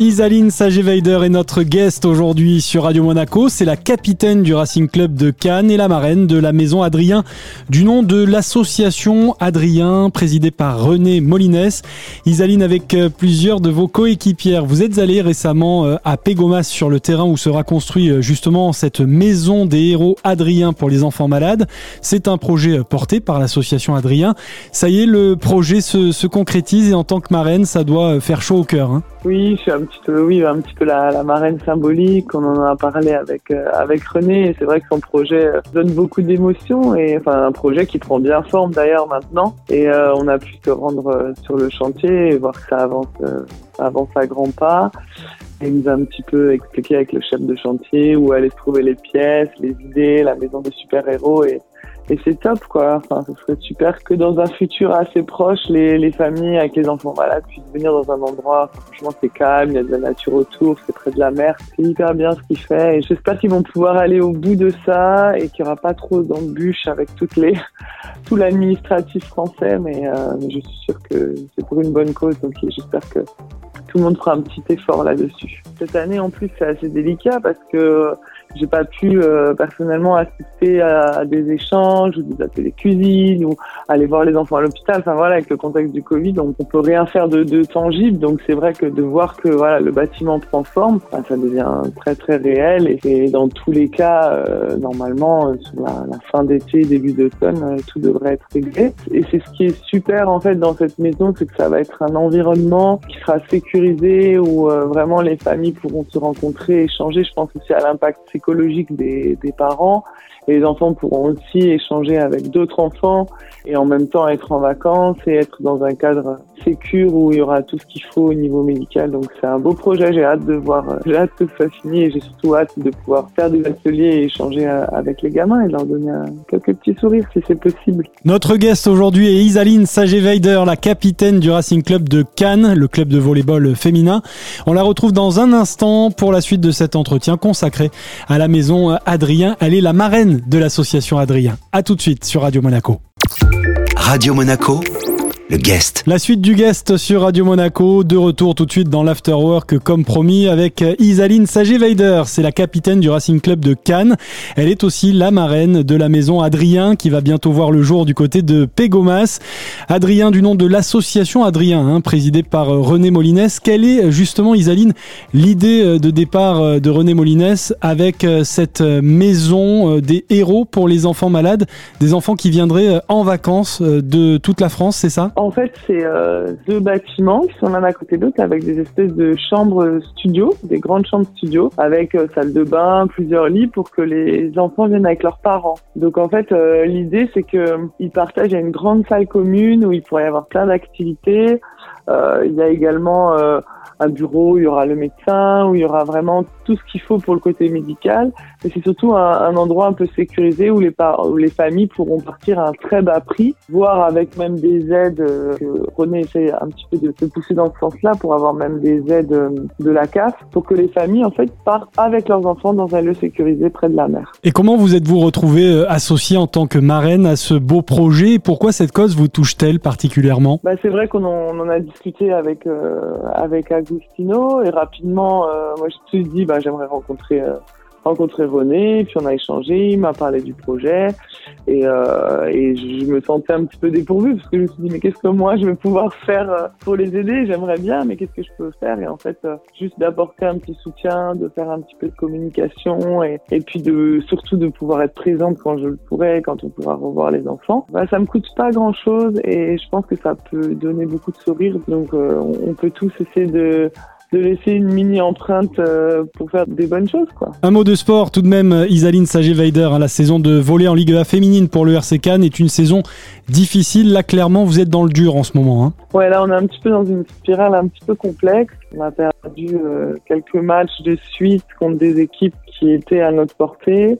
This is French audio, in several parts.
Isaline Sagé-Weider est notre guest aujourd'hui sur Radio Monaco. C'est la capitaine du Racing Club de Cannes et la marraine de la maison Adrien, du nom de l'association Adrien, présidée par René Molines. Isaline, avec euh, plusieurs de vos coéquipières, vous êtes allée récemment euh, à Pégomas sur le terrain où sera construit euh, justement cette maison des héros Adrien pour les enfants malades. C'est un projet porté par l'association Adrien. Ça y est, le projet se, concrétise et en tant que marraine, ça doit faire chaud au cœur. Hein. Oui, suis un petit peu, oui, un petit peu la, la marraine symbolique. On en a parlé avec euh, avec René. C'est vrai que son projet euh, donne beaucoup d'émotions et enfin un projet qui prend bien forme d'ailleurs maintenant. Et euh, on a pu se rendre sur le chantier et voir que ça avance, avance à grands pas. Et il nous a un petit peu expliqué avec le chef de chantier où se trouver les pièces, les idées, la maison des super-héros et et c'est top quoi. Enfin, ce serait super que dans un futur assez proche, les, les familles avec les enfants malades puissent venir dans un endroit. franchement, c'est calme, il y a de la nature autour, c'est près de la mer. C'est hyper bien ce qu'il fait. Et j'espère qu'ils vont pouvoir aller au bout de ça et qu'il n'y aura pas trop d'embûches avec toutes les tout l'administratif français. Mais, euh, je suis sûre que c'est pour une bonne cause. Donc j'espère que tout le monde fera un petit effort là-dessus. Cette année, en plus, c'est assez délicat parce que j'ai pas pu euh, personnellement assister à, des échanges ou des ateliers cuisine ou aller voir les enfants à l'hôpital. Enfin voilà, avec le contexte du Covid, donc on peut rien faire de, de tangible. Donc c'est vrai que de voir que voilà le bâtiment prend forme, ça devient très très réel. Et, dans tous les cas, euh, normalement, euh, sur la, la fin d'été, début d'automne, tout devrait être réglé. Et c'est ce qui est super en fait dans cette maison, c'est que ça va être un environnement qui sera sécurisé où vraiment les familles pourront se rencontrer, échanger. Je pense aussi à l'impact psychologique des, des parents. Les enfants pourront aussi échanger avec d'autres enfants et en même temps être en vacances et être dans un cadre sécure où il y aura tout ce qu'il faut au niveau médical. Donc c'est un beau projet, j'ai hâte de voir, j'ai hâte que ça finisse et j'ai surtout hâte de pouvoir faire des ateliers et échanger avec les gamins et leur donner quelques petits sourires si c'est possible. Notre guest aujourd'hui est Isaline Sagé-Weider, la capitaine du Racing Club de Cannes, le club de volleyball féminin. On la retrouve dans un instant pour la suite de cet entretien consacré à la maison Adrien. Elle est la marraine de l'association Adrien. A tout de suite sur Radio Monaco. Radio Monaco le guest. La suite du guest sur Radio Monaco, de retour tout de suite dans l'afterwork comme promis avec Isaline Sagé-Weider. C'est la capitaine du Racing Club de Cannes. Elle est aussi la marraine de la maison Adrien qui va bientôt voir le jour du côté de Pégomas. Adrien du nom de l'association Adrien, hein, présidée par René Molines. Quelle est justement Isaline l'idée de départ de René Molines avec cette maison des héros pour les enfants malades, des enfants qui viendraient en vacances de toute la France, c'est ça? En fait, c'est euh, deux bâtiments qui sont l'un à côté de l'autre avec des espèces de chambres studio, des grandes chambres studio, avec euh, salle de bain, plusieurs lits pour que les enfants viennent avec leurs parents. Donc en fait, euh, l'idée c'est que ils partagent une grande salle commune où il pourrait y avoir plein d'activités. Il y a également un bureau où il y aura le médecin, où il y aura vraiment tout ce qu'il faut pour le côté médical. Et c'est surtout un, endroit un peu sécurisé où les, où les familles pourront partir à un très bas prix, voire avec même des aides euh, que René essaie un petit peu de se pousser dans ce sens-là pour avoir même des aides euh, de la CAF pour que les familles en fait partent avec leurs enfants dans un lieu sécurisé près de la mer. Et comment vous êtes-vous retrouvé euh, associé en tant que marraine à ce beau projet? Et pourquoi cette cause vous touche-t-elle particulièrement? Bah, C'est vrai qu'on en, en, a discuté avec, avec Agustino et rapidement, moi je me suis dit bah, j'aimerais rencontrer euh, rencontrer René, puis on a échangé, il m'a parlé du projet et, euh, je me sentais un petit peu dépourvue parce que je me suis dit mais qu'est-ce que moi je vais pouvoir faire euh, pour les aider? J'aimerais bien, mais qu'est-ce que je peux faire? Et en fait, juste d'apporter un petit soutien, de faire un petit peu de communication et, et puis de surtout de pouvoir être présente quand je le pourrai, quand on pourra revoir les enfants. Bah, ça me coûte pas grand-chose et je pense que ça peut donner beaucoup de sourires. Donc on peut tous essayer de de laisser une mini empreinte euh, pour faire des bonnes choses. Quoi. Un mot de sport tout de même, Isaline Sagé-Weider. Hein, la saison de volley en Ligue A féminine pour le RC Cannes est une saison difficile. Là, clairement, vous êtes dans le dur en ce moment. Hein. Ouais, là, on est un petit peu dans une spirale un petit peu complexe. On a perdu euh, quelques matchs de suite contre des équipes qui étaient à notre portée.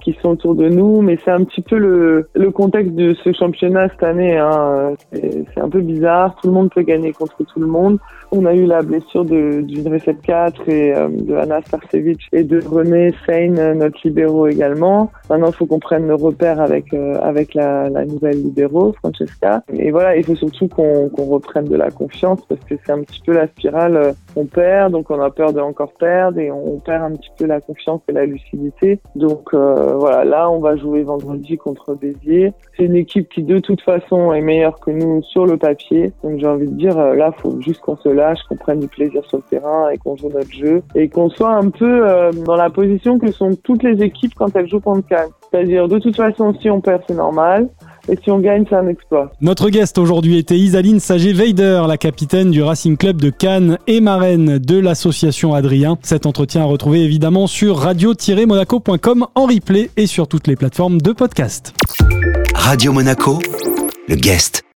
Qui sont autour de nous, mais c'est un petit peu le, le contexte de ce championnat cette année. Hein. C'est un peu bizarre, tout le monde peut gagner contre tout le monde. On a eu la blessure d'une recette 4 et euh, de Anna Starcevic et de René Seine, notre libéraux également. Maintenant, il faut qu'on prenne le repère avec euh, avec la, la, nouvelle libéraux, Francesca. Et voilà, il faut surtout qu'on qu'on reprenne de la confiance parce que c'est un petit peu la spirale. Euh, on perd, donc on a peur de encore perdre et on perd un petit peu la confiance et la lucidité. Donc voilà, là, on va jouer vendredi contre Béziers. C'est une équipe qui de toute façon est meilleure que nous sur le papier. Donc j'ai envie de dire, là, faut juste qu'on se qu'on prenne du plaisir sur le terrain et qu'on joue notre jeu et qu'on soit un peu euh, dans la position que sont toutes les équipes quand elles jouent contre C'est-à-dire, de toute façon, si on perd, c'est normal. Et si on gagne, c'est un exploit. Notre guest aujourd'hui était Isaline Sager-Weider, la capitaine du Racing Club de Cannes et marraine de l'association Adrien. Cet entretien à retrouver évidemment sur radio-monaco.com en replay et sur toutes les plateformes de podcast. Radio Monaco, le guest.